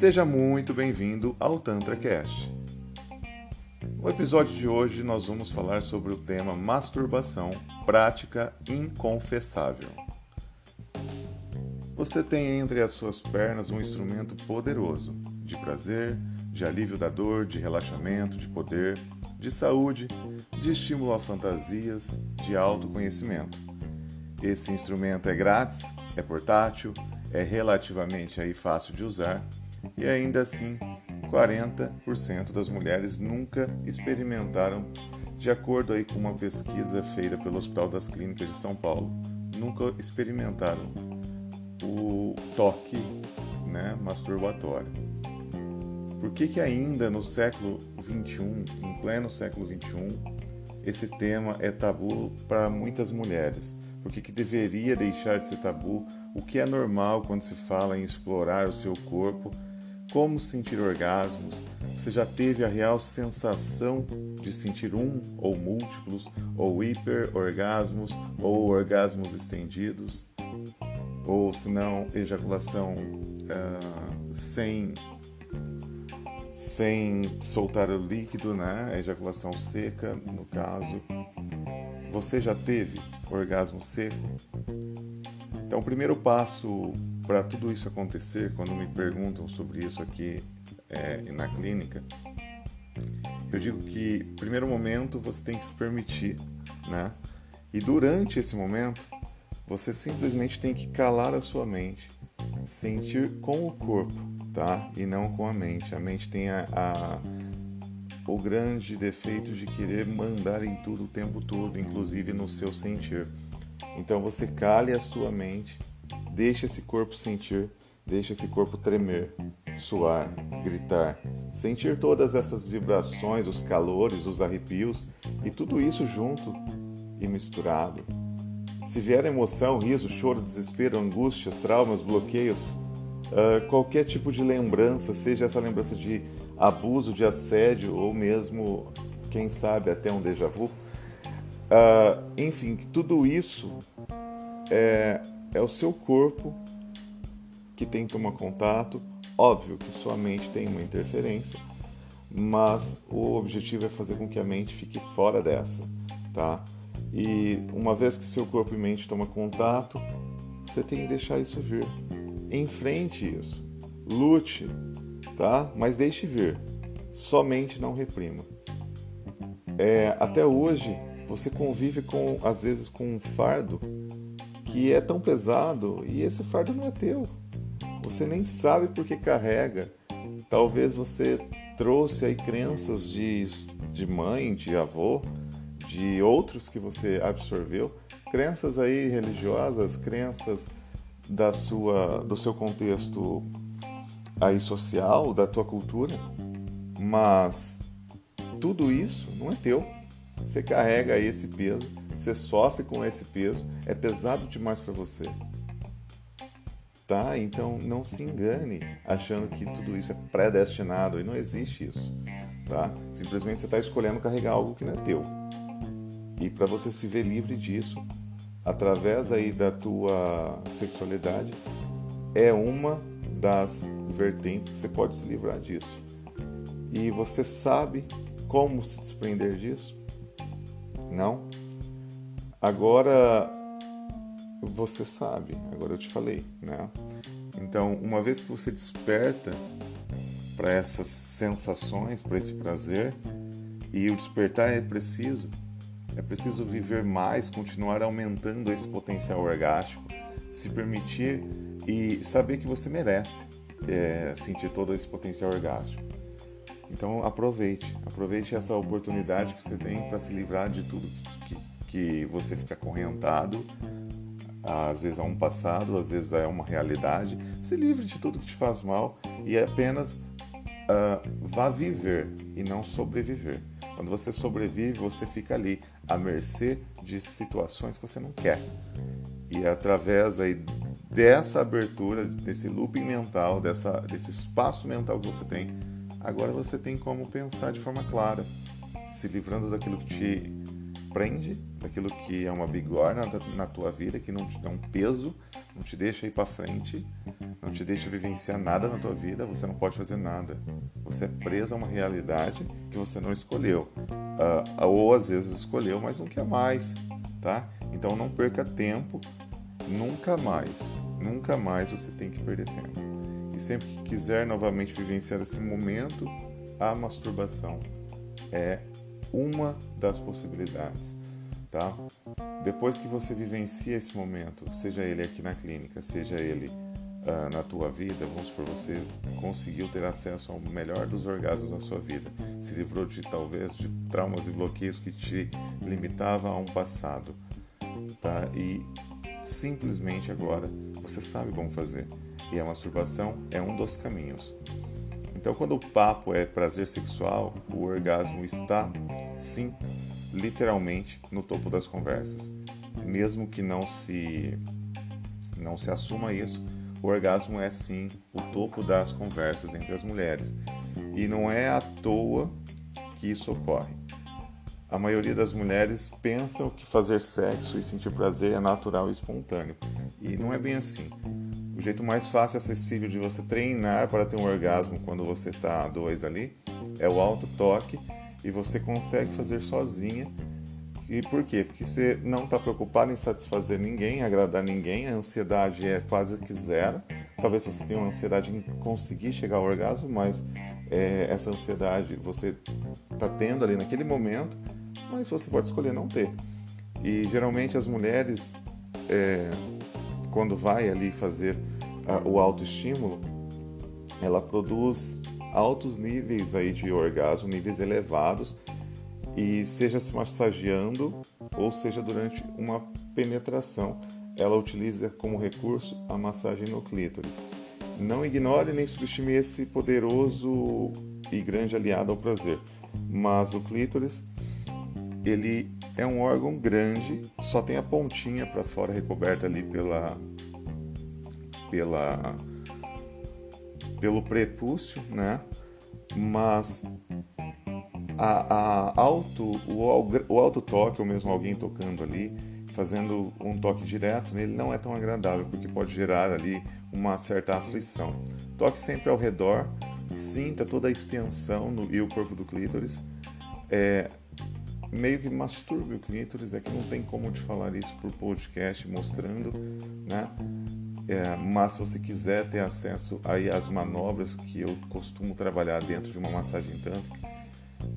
Seja muito bem-vindo ao Tantra Cash. No episódio de hoje nós vamos falar sobre o tema masturbação, prática inconfessável. Você tem entre as suas pernas um instrumento poderoso de prazer, de alívio da dor, de relaxamento, de poder, de saúde, de estímulo a fantasias, de autoconhecimento. Esse instrumento é grátis, é portátil, é relativamente aí fácil de usar e ainda assim 40% das mulheres nunca experimentaram, de acordo aí com uma pesquisa feita pelo Hospital das Clínicas de São Paulo, nunca experimentaram o toque né, masturbatório. Por que, que ainda no século 21, em pleno século 21, esse tema é tabu para muitas mulheres? Por que, que deveria deixar de ser tabu? O que é normal quando se fala em explorar o seu corpo? Como sentir orgasmos? Você já teve a real sensação de sentir um ou múltiplos, ou hiperorgasmos, ou orgasmos estendidos? Ou se não, ejaculação uh, sem sem soltar o líquido, né? ejaculação seca, no caso. Você já teve orgasmo seco? Então, o primeiro passo para tudo isso acontecer, quando me perguntam sobre isso aqui é, na clínica, eu digo que, primeiro momento, você tem que se permitir, né? E durante esse momento, você simplesmente tem que calar a sua mente, sentir com o corpo tá? E não com a mente. A mente tem a, a, o grande defeito de querer mandar em tudo o tempo todo, inclusive no seu sentir. Então você cale a sua mente, deixe esse corpo sentir, deixe esse corpo tremer, suar, gritar, sentir todas essas vibrações, os calores, os arrepios e tudo isso junto e misturado. Se vier emoção, riso, choro, desespero, angústias, traumas, bloqueios, uh, qualquer tipo de lembrança, seja essa lembrança de abuso, de assédio ou mesmo, quem sabe, até um déjà vu. Uh, enfim, tudo isso é, é o seu corpo que tem que tomar contato. Óbvio que sua mente tem uma interferência, mas o objetivo é fazer com que a mente fique fora dessa, tá? E uma vez que seu corpo e mente tomam contato, você tem que deixar isso vir. Enfrente isso. Lute, tá? Mas deixe vir. Somente não reprima. É, até hoje, você convive com, às vezes, com um fardo que é tão pesado e esse fardo não é teu. Você nem sabe por que carrega. Talvez você trouxe aí crenças de, de mãe, de avô, de outros que você absorveu, crenças aí religiosas, crenças da sua, do seu contexto aí social, da tua cultura, mas tudo isso não é teu. Você carrega esse peso, você sofre com esse peso, é pesado demais para você. Tá? Então não se engane achando que tudo isso é predestinado e não existe isso. Tá? Simplesmente você está escolhendo carregar algo que não é teu. E para você se ver livre disso, através aí da tua sexualidade é uma das vertentes que você pode se livrar disso. E você sabe como se desprender disso? Não? Agora você sabe, agora eu te falei, né? Então, uma vez que você desperta para essas sensações, para esse prazer, e o despertar é preciso, é preciso viver mais, continuar aumentando esse potencial orgástico, se permitir e saber que você merece é, sentir todo esse potencial orgástico. Então aproveite, aproveite essa oportunidade que você tem para se livrar de tudo que, que você fica acorrentado, às vezes é um passado, às vezes é uma realidade. Se livre de tudo que te faz mal e apenas uh, vá viver e não sobreviver. Quando você sobrevive, você fica ali à mercê de situações que você não quer. E através aí dessa abertura, desse looping mental, dessa, desse espaço mental que você tem, agora você tem como pensar de forma clara, se livrando daquilo que te prende, daquilo que é uma bigorna na tua vida, que não te dá um peso, não te deixa ir para frente, não te deixa vivenciar nada na tua vida, você não pode fazer nada. Você é preso a uma realidade que você não escolheu. Uh, ou às vezes escolheu, mas não quer mais, tá? Então não perca tempo, nunca mais, nunca mais você tem que perder tempo. E sempre que quiser novamente vivenciar esse momento, a masturbação é uma das possibilidades, tá? Depois que você vivencia esse momento, seja ele aqui na clínica, seja ele uh, na tua vida, vamos supor, você conseguiu ter acesso ao melhor dos orgasmos da sua vida, se livrou de talvez de traumas e bloqueios que te limitavam a um passado, tá? E simplesmente agora você sabe como fazer. E a masturbação é um dos caminhos. Então, quando o papo é prazer sexual, o orgasmo está, sim, literalmente no topo das conversas. Mesmo que não se não se assuma isso, o orgasmo é sim o topo das conversas entre as mulheres. E não é à toa que isso ocorre. A maioria das mulheres pensam que fazer sexo e sentir prazer é natural e espontâneo. E não é bem assim. O jeito mais fácil e acessível de você treinar para ter um orgasmo quando você está a dois ali é o alto toque e você consegue fazer sozinha. E por quê? Porque você não está preocupado em satisfazer ninguém, agradar ninguém, a ansiedade é quase que zero. Talvez você tenha uma ansiedade em conseguir chegar ao orgasmo, mas é, essa ansiedade você está tendo ali naquele momento, mas você pode escolher não ter. E geralmente as mulheres, é, quando vai ali fazer o autoestímulo, ela produz altos níveis aí de orgasmo, níveis elevados, e seja se massageando ou seja durante uma penetração, ela utiliza como recurso a massagem no clítoris. Não ignore nem subestime esse poderoso e grande aliado ao prazer, mas o clítoris ele é um órgão grande, só tem a pontinha para fora recoberta ali pela pela pelo prepúcio, né? Mas a, a alto, o, o alto toque, ou mesmo alguém tocando ali, fazendo um toque direto nele, não é tão agradável, porque pode gerar ali uma certa aflição. Toque sempre ao redor, sinta toda a extensão no, e o corpo do clítoris. É, meio que masturbe o clítoris, é que não tem como te falar isso por podcast mostrando, né? É, mas se você quiser ter acesso aí às manobras que eu costumo trabalhar dentro de uma massagem tântrica,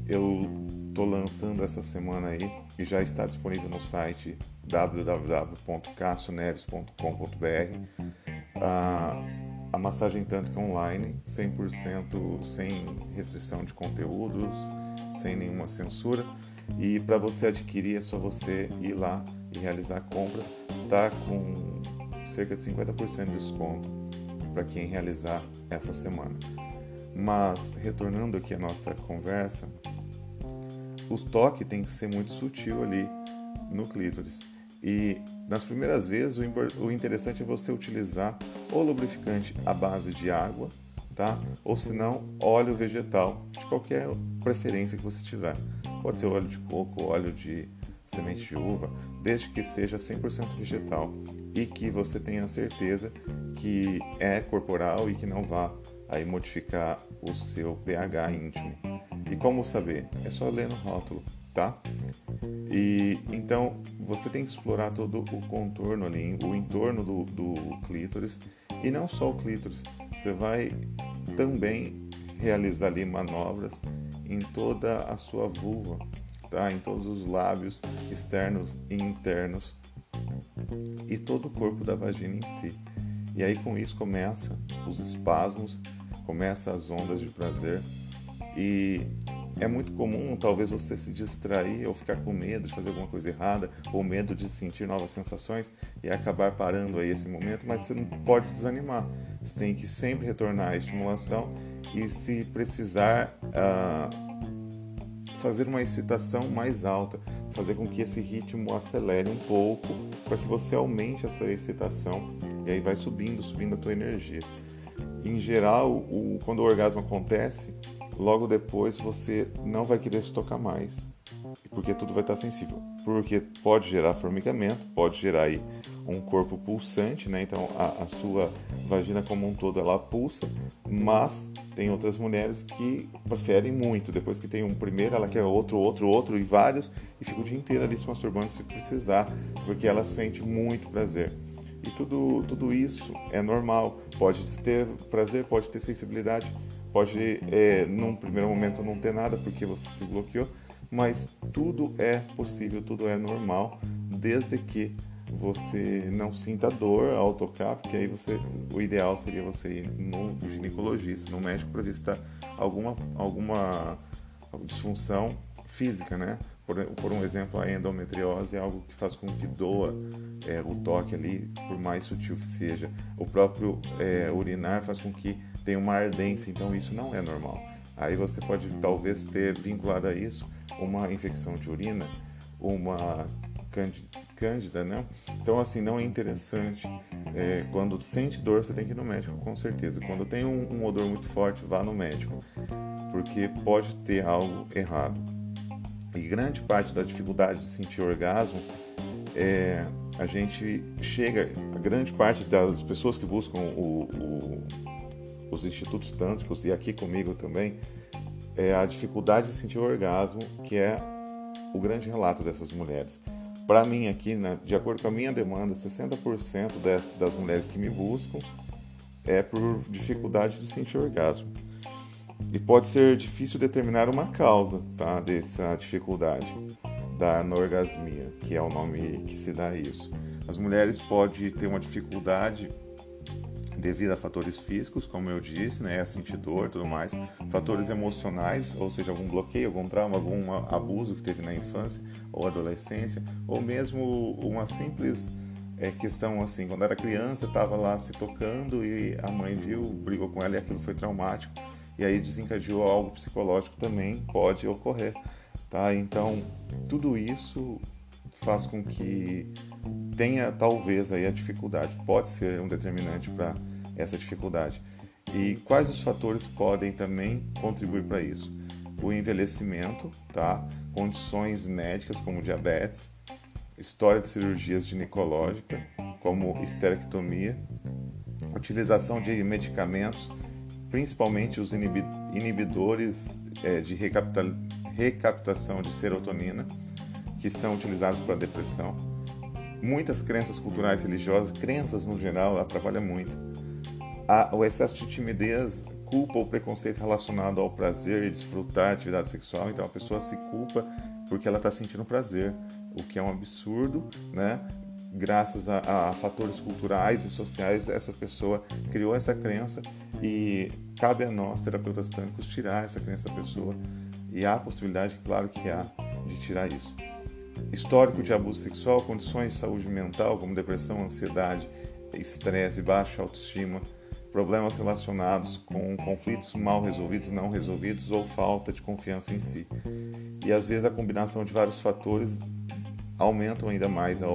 eu estou lançando essa semana aí e já está disponível no site www.cassioneves.com.br a, a massagem tântrica online 100% sem restrição de conteúdos, sem nenhuma censura. E para você adquirir é só você ir lá e realizar a compra. Tá com cerca de 50% de desconto para quem realizar essa semana. Mas, retornando aqui à nossa conversa, o toque tem que ser muito sutil ali no clítoris. E nas primeiras vezes, o interessante é você utilizar o lubrificante à base de água, tá? Ou se não, óleo vegetal, de qualquer preferência que você tiver. Pode ser óleo de coco, óleo de semente de uva, desde que seja 100% vegetal e que você tenha certeza que é corporal e que não vá aí modificar o seu pH íntimo. E como saber? É só ler no rótulo, tá? E então você tem que explorar todo o contorno ali, o entorno do, do clítoris e não só o clítoris. Você vai também realizar ali manobras em toda a sua vulva, tá? Em todos os lábios externos e internos e todo o corpo da vagina em si. E aí com isso começa os espasmos, começa as ondas de prazer e é muito comum talvez você se distrair ou ficar com medo de fazer alguma coisa errada ou medo de sentir novas sensações e acabar parando aí esse momento, mas você não pode desanimar. Você tem que sempre retornar à estimulação e se precisar uh, fazer uma excitação mais alta, fazer com que esse ritmo acelere um pouco para que você aumente essa excitação e aí vai subindo, subindo a tua energia. Em geral, o, quando o orgasmo acontece, logo depois você não vai querer se tocar mais, porque tudo vai estar sensível. porque pode gerar formigamento, pode gerar aí um corpo pulsante, né? Então a, a, sua vagina como um todo ela pulsa, mas tem outras mulheres que preferem muito. Depois que tem um primeiro, ela quer outro, outro, outro e vários e fica o dia inteiro ali se masturbando se precisar, porque ela sente muito prazer. E tudo, tudo isso é normal. Pode ter prazer, pode ter sensibilidade, pode, é, num primeiro momento, não ter nada porque você se bloqueou, mas tudo é possível, tudo é normal, desde que você não sinta dor ao tocar, porque aí você, o ideal seria você ir no ginecologista, no médico para ver se está alguma, alguma disfunção física, né? Por, por, um exemplo, a endometriose é algo que faz com que doa é, o toque ali, por mais sutil que seja. O próprio é, urinar faz com que tenha uma ardência, então isso não é normal. Aí você pode talvez ter vinculado a isso uma infecção de urina, uma cândida, né? Então, assim, não é interessante. É, quando sente dor, você tem que ir no médico, com certeza. Quando tem um, um odor muito forte, vá no médico, porque pode ter algo errado. E grande parte da dificuldade de sentir orgasmo é a gente chega, a grande parte das pessoas que buscam o, o, os institutos tântricos e aqui comigo também, é a dificuldade de sentir orgasmo, que é o grande relato dessas mulheres. Para mim aqui, né, de acordo com a minha demanda, 60% das, das mulheres que me buscam é por dificuldade de sentir orgasmo. E pode ser difícil determinar uma causa tá, dessa dificuldade da anorgasmia, que é o nome que se dá a isso. As mulheres podem ter uma dificuldade devido a fatores físicos, como eu disse, né, sentir dor, tudo mais, fatores emocionais, ou seja, algum bloqueio, algum trauma, algum abuso que teve na infância ou adolescência, ou mesmo uma simples é, questão assim, quando era criança, estava lá se tocando e a mãe viu, brigou com ela e aquilo foi traumático, e aí desencadeou algo psicológico também pode ocorrer, tá? Então, tudo isso faz com que tenha talvez aí a dificuldade, pode ser um determinante para essa dificuldade. E quais os fatores podem também contribuir para isso? O envelhecimento, tá? Condições médicas como diabetes, história de cirurgias ginecológicas, como esterectomia, utilização de medicamentos, principalmente os inibidores é, de recaptação de serotonina, que são utilizados para depressão. Muitas crenças culturais religiosas, crenças no geral, atrapalham muito a, o excesso de timidez culpa ou preconceito relacionado ao prazer e desfrutar de atividade sexual. Então a pessoa se culpa porque ela está sentindo prazer, o que é um absurdo, né? Graças a, a, fatores culturais e sociais, essa pessoa criou essa crença e cabe a nós, terapeutas tânicos, tirar essa crença da pessoa. E há a possibilidade, claro que há, de tirar isso. Histórico de abuso sexual, condições de saúde mental, como depressão, ansiedade, estresse, baixa autoestima, problemas relacionados com conflitos mal resolvidos, não resolvidos ou falta de confiança em si. E às vezes a combinação de vários fatores aumentam ainda mais a,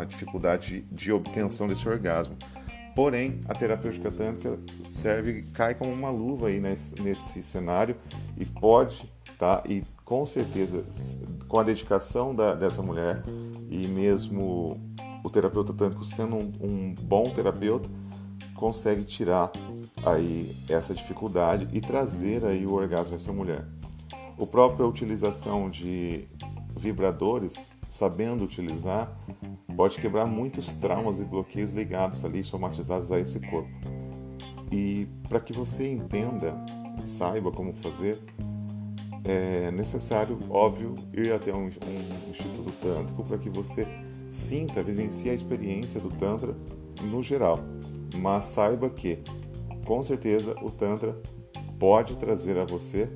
a dificuldade de, de obtenção desse orgasmo. Porém, a terapêutica tântrica serve, cai como uma luva aí nesse, nesse cenário e pode, tá? E com certeza, com a dedicação da, dessa mulher e mesmo o terapeuta tântrico sendo um, um bom terapeuta, consegue tirar aí essa dificuldade e trazer aí o orgasmo a essa mulher. O própria utilização de vibradores, sabendo utilizar, pode quebrar muitos traumas e bloqueios ligados ali, somatizados a esse corpo. E para que você entenda, saiba como fazer, é necessário, óbvio, ir até um, um instituto tântrico para que você sinta, vivencie a experiência do Tantra no geral mas saiba que, com certeza, o Tantra pode trazer a você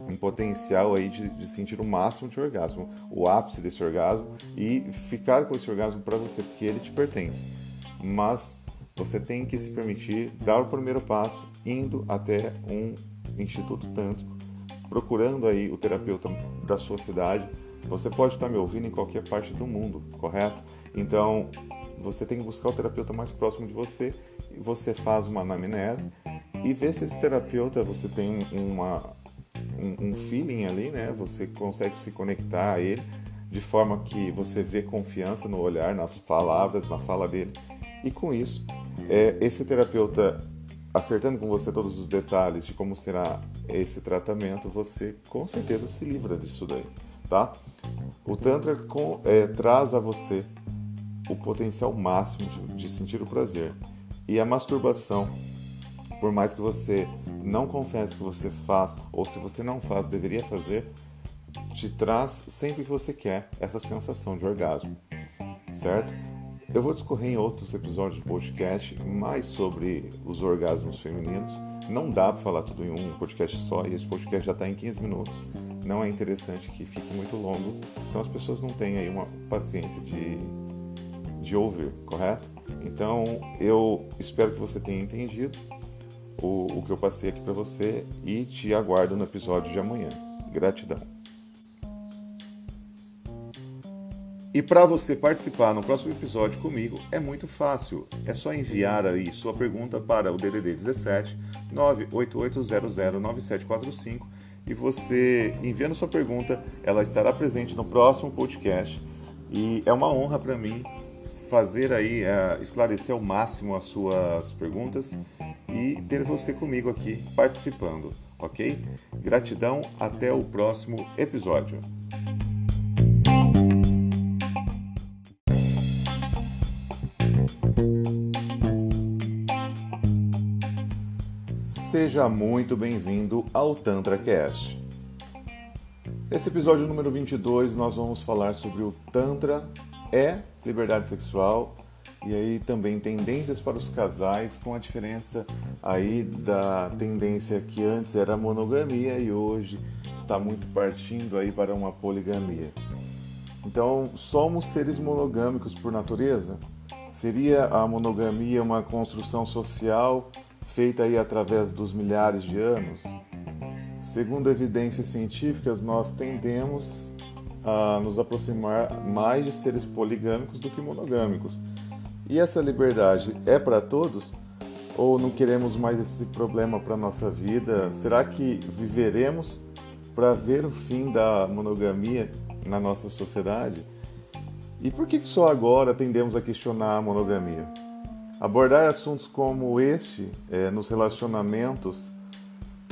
um potencial aí de, de, sentir o máximo de orgasmo, o ápice desse orgasmo e ficar com esse orgasmo para você, porque ele te pertence. Mas você tem que se permitir dar o primeiro passo indo até um instituto tântrico, procurando aí o terapeuta da sua cidade. Você pode estar me ouvindo em qualquer parte do mundo, correto? Então, você tem que buscar o terapeuta mais próximo de você, você faz uma anamnese e vê se esse terapeuta você tem uma, um, um feeling ali, né? Você consegue se conectar a ele de forma que você vê confiança no olhar, nas palavras, na fala dele. E com isso, é, esse terapeuta acertando com você todos os detalhes de como será esse tratamento, você com certeza se livra disso daí, tá? O Tantra com, é, traz a você o potencial máximo de, sentir o prazer. E a masturbação, por mais que você não confesse que você faz, ou se você não faz, deveria fazer, te traz sempre que você quer essa sensação de orgasmo, certo? Eu vou discorrer em outros episódios do podcast mais sobre os orgasmos femininos. Não dá para falar tudo em um podcast só e esse podcast já está em 15 minutos. Não é interessante que fique muito longo, senão as pessoas não têm aí uma paciência de, de ouvir, correto? Então eu espero que você tenha entendido o, o que eu passei aqui para você e te aguardo no episódio de amanhã. Gratidão. E para você participar no próximo episódio comigo é muito fácil. É só enviar aí sua pergunta para o DDD 17 988009745 e você enviando sua pergunta, ela estará presente no próximo podcast. E é uma honra para mim fazer aí é, esclarecer ao máximo as suas perguntas e ter você comigo aqui participando, ok? Gratidão, até o próximo episódio. Seja muito bem-vindo ao TantraCast. Nesse episódio número 22, nós vamos falar sobre o Tantra é liberdade sexual e aí também tendências para os casais com a diferença aí da tendência que antes era monogamia e hoje está muito partindo aí para uma poligamia. Então, somos seres monogâmicos por natureza? Seria a monogamia uma construção social feita aí através dos milhares de anos? Segundo evidências científicas, nós tendemos a nos aproximar mais de seres poligâmicos do que monogâmicos. E essa liberdade é para todos? Ou não queremos mais esse problema para nossa vida? Será que viveremos para ver o fim da monogamia na nossa sociedade? E por que só agora tendemos a questionar a monogamia? Abordar assuntos como este é, nos relacionamentos,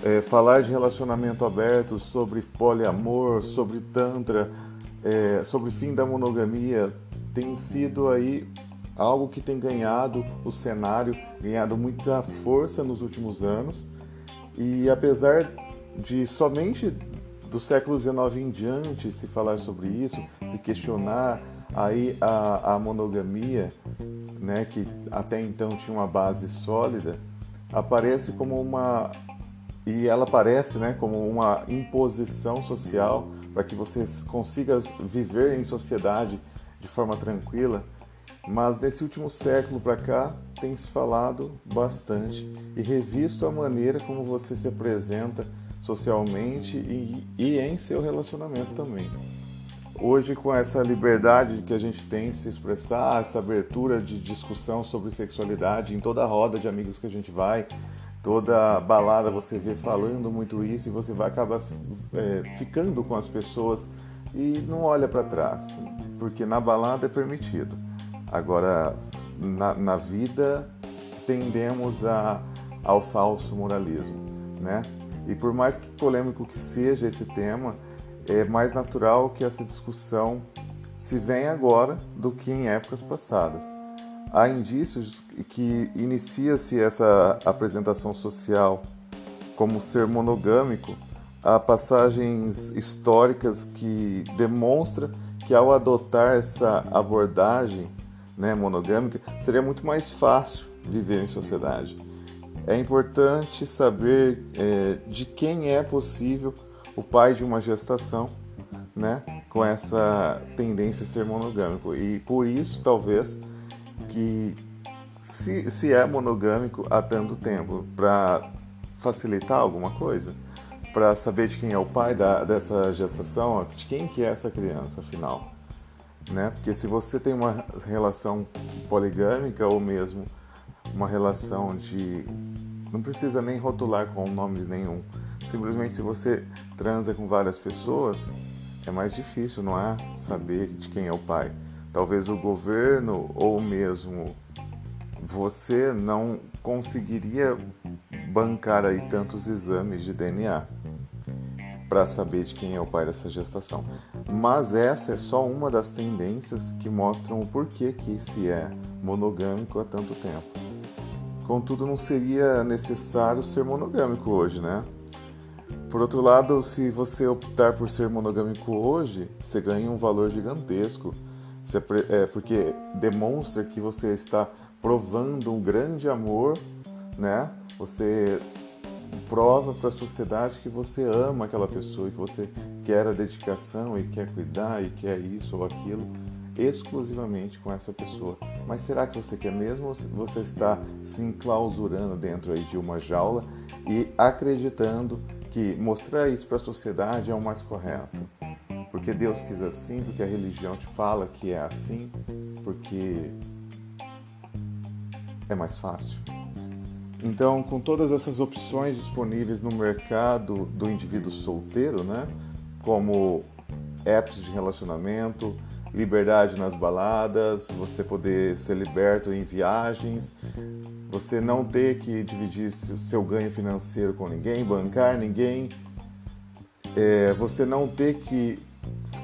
é, falar de relacionamento aberto, sobre poliamor, sobre tantra, é, sobre fim da monogamia, tem sido aí algo que tem ganhado o cenário, ganhado muita força nos últimos anos. E apesar de somente do século XIX em diante se falar sobre isso, se questionar aí a, a monogamia, né, que até então tinha uma base sólida, aparece como uma e ela aparece, né, como uma imposição social para que você consiga viver em sociedade de forma tranquila. Mas nesse último século para cá tem se falado bastante e revisto a maneira como você se apresenta socialmente e, e em seu relacionamento também. Hoje, com essa liberdade que a gente tem de se expressar, essa abertura de discussão sobre sexualidade em toda a roda de amigos que a gente vai, toda balada você vê falando muito isso e você vai acabar é, ficando com as pessoas e não olha para trás, porque na balada é permitido. Agora, na, na vida, tendemos a, ao falso moralismo, né? E por mais que polêmico que seja esse tema, é mais natural que essa discussão se venha agora do que em épocas passadas. Há indícios que inicia-se essa apresentação social como ser monogâmico, há passagens históricas que demonstram que ao adotar essa abordagem né, monogâmica, seria muito mais fácil viver em sociedade. É importante saber é, de quem é possível o pai de uma gestação, né, com essa tendência a ser monogâmico. E por isso, talvez, que se, se é monogâmico há tanto tempo, para facilitar alguma coisa, para saber de quem é o pai da, dessa gestação, de quem que é essa criança, afinal. Né? Porque se você tem uma relação poligâmica ou mesmo uma relação de... Não precisa nem rotular com nomes nenhum Simplesmente, se você transa com várias pessoas, é mais difícil, não é? Saber de quem é o pai. Talvez o governo ou mesmo você não conseguiria bancar aí tantos exames de DNA para saber de quem é o pai dessa gestação. Mas essa é só uma das tendências que mostram o porquê que se é monogâmico há tanto tempo. Contudo, não seria necessário ser monogâmico hoje, né? Por outro lado, se você optar por ser monogâmico hoje, você ganha um valor gigantesco, é porque demonstra que você está provando um grande amor, né? Você prova para a sociedade que você ama aquela pessoa que você quer a dedicação e quer cuidar e quer isso ou aquilo exclusivamente com essa pessoa. Mas será que você quer mesmo ou você está se enclausurando dentro aí de uma jaula e acreditando que mostrar isso para a sociedade é o mais correto? Porque Deus quis assim, porque a religião te fala que é assim, porque é mais fácil. Então, com todas essas opções disponíveis no mercado do indivíduo solteiro, né, como apps de relacionamento, liberdade nas baladas, você poder ser liberto em viagens, você não ter que dividir o seu ganho financeiro com ninguém, bancar ninguém, é, você não ter que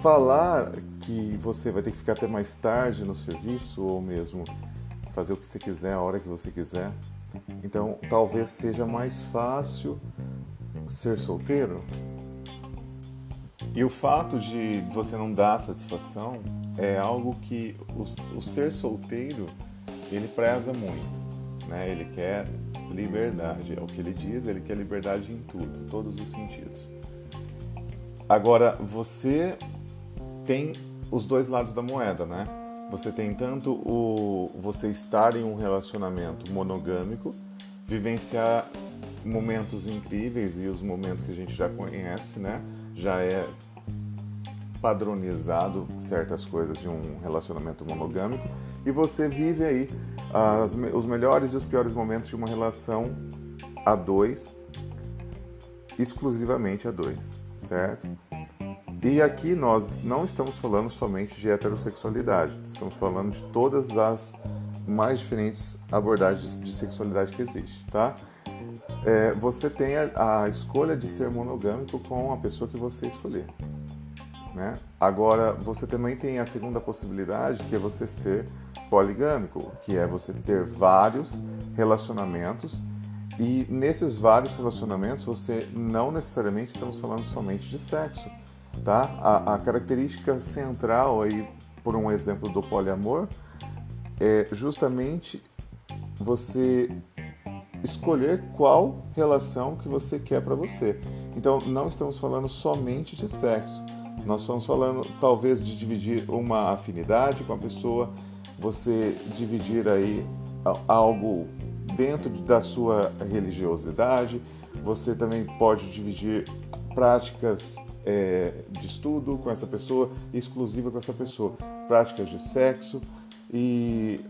falar que você vai ter que ficar até mais tarde no serviço ou mesmo fazer o que você quiser a hora que você quiser. Então, talvez seja mais fácil ser solteiro. E o fato de você não dar satisfação é algo que o, o ser solteiro ele preza muito, né? Ele quer liberdade, é o que ele diz, ele quer liberdade em tudo, todos os sentidos. Agora, você tem os dois lados da moeda, né? Você tem tanto o você estar em um relacionamento monogâmico, vivenciar momentos incríveis e os momentos que a gente já conhece, né? Já é padronizado certas coisas de um relacionamento monogâmico e você vive aí as, os melhores e os piores momentos de uma relação a dois, exclusivamente a dois, certo? E aqui nós não estamos falando somente de heterossexualidade, estamos falando de todas as mais diferentes abordagens de sexualidade que existe, tá? É, você tem a, a, escolha de ser monogâmico com a pessoa que você escolher, né? Agora, você também tem a segunda possibilidade, que é você ser poligâmico, que é você ter vários relacionamentos e nesses vários relacionamentos você não necessariamente estamos falando somente de sexo Tá? A, a característica central aí, por um exemplo do poliamor, é justamente você escolher qual relação que você quer para você. Então, não estamos falando somente de sexo. Nós estamos falando talvez de dividir uma afinidade com a pessoa, você dividir aí algo dentro da sua religiosidade. Você também pode dividir práticas é, de estudo com essa pessoa, exclusiva com essa pessoa, práticas de sexo e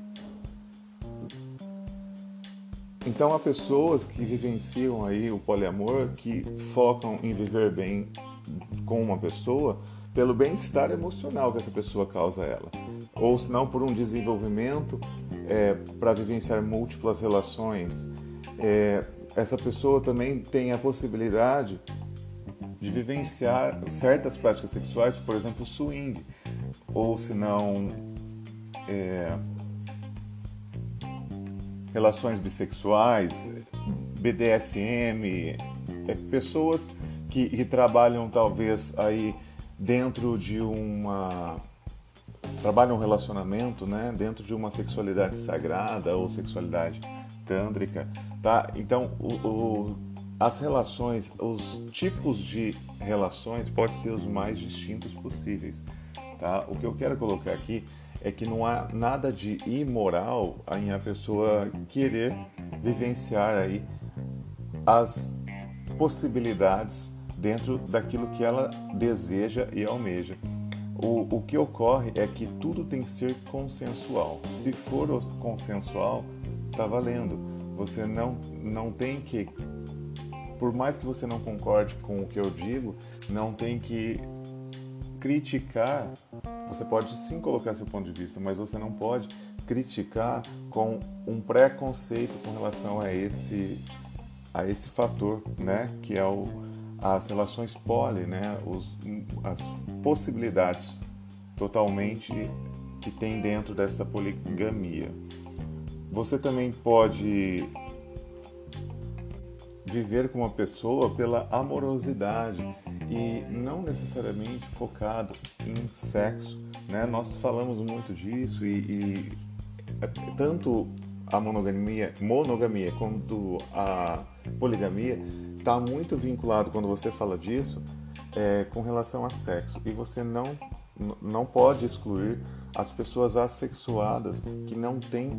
então há pessoas que vivenciam aí o poliamor, que focam em viver bem com uma pessoa pelo bem-estar emocional que essa pessoa causa a ela, ou se não por um desenvolvimento é, para vivenciar múltiplas relações. É, essa pessoa também tem a possibilidade de vivenciar certas práticas sexuais, por exemplo, swing, ou se não é, relações bissexuais, BDSM, é, pessoas que, que trabalham talvez aí dentro de uma trabalham um relacionamento, né, dentro de uma sexualidade sagrada ou sexualidade tântrica, tá? Então o, o as relações, os tipos de relações podem ser os mais distintos possíveis. Tá? O que eu quero colocar aqui é que não há nada de imoral em a pessoa querer vivenciar aí as possibilidades dentro daquilo que ela deseja e almeja. O, o que ocorre é que tudo tem que ser consensual. Se for consensual, tá valendo. Você não, não tem que por mais que você não concorde com o que eu digo, não tem que criticar, você pode sim colocar seu ponto de vista, mas você não pode criticar com um preconceito com relação a esse a esse fator, né, que é o, as relações poli, né, os, as possibilidades totalmente que tem dentro dessa poligamia. Você também pode viver com uma pessoa pela amorosidade e não necessariamente focado em sexo. Né? Nós falamos muito disso e, e tanto a monogamia, monogamia quanto a poligamia está muito vinculado quando você fala disso é, com relação a sexo e você não não pode excluir as pessoas assexuadas que não têm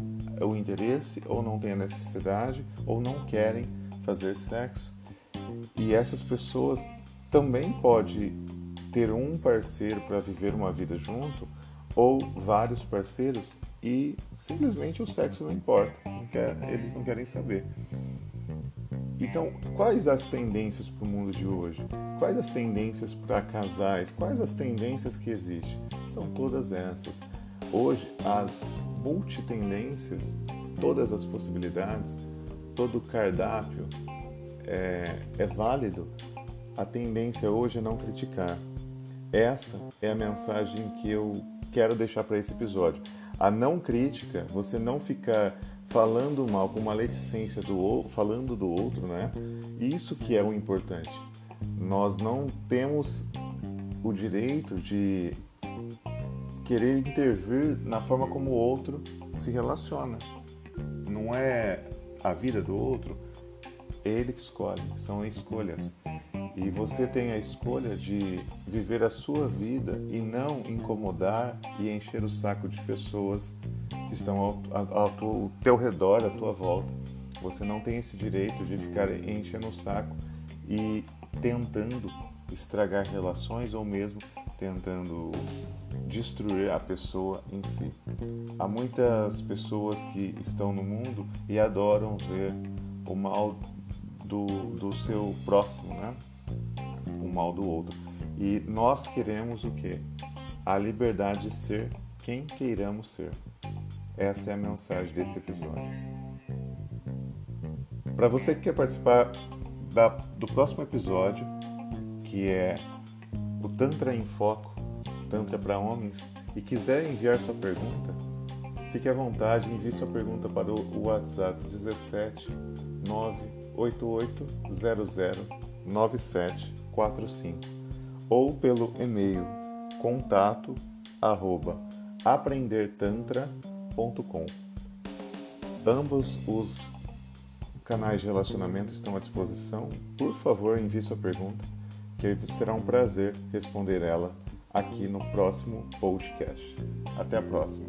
o interesse ou não têm a necessidade ou não querem fazer sexo. E essas pessoas também pode ter um parceiro para viver uma vida junto ou vários parceiros e simplesmente o sexo não importa, não quer, eles não querem saber. Então, quais as tendências para o mundo de hoje? Quais as tendências para casais? Quais as tendências que existem? São todas essas. Hoje, as multitendências, todas as possibilidades, todo cardápio é, é válido. A tendência hoje é não criticar. Essa é a mensagem que eu quero deixar para esse episódio. A não crítica, você não ficar falando mal, com maledicência do falando do outro, né? Isso que é o importante. Nós não temos o direito de querer intervir na forma como o outro se relaciona. Não é a vida do outro, ele que escolhe, são escolhas. E você tem a escolha de viver a sua vida e não incomodar e encher o saco de pessoas que estão ao, ao, ao teu redor, à tua volta. Você não tem esse direito de ficar enchendo o saco e tentando estragar relações ou mesmo tentando destruir a pessoa em si. Há muitas pessoas que estão no mundo e adoram ver o mal do, do seu próximo, né? O mal do outro. E nós queremos o quê? A liberdade de ser quem queiramos ser. Essa é a mensagem desse episódio. Para você que quer participar da, do próximo episódio, que é o Tantra em Foco, Tantra para Homens, e quiser enviar sua pergunta, fique à vontade, envie sua pergunta para o WhatsApp 17 98800 9745 ou pelo e-mail contato arroba aprendertantra.com. Ambos os canais de relacionamento estão à disposição. Por favor, envie sua pergunta, que será um prazer responder ela aqui no próximo podcast. Até a próxima!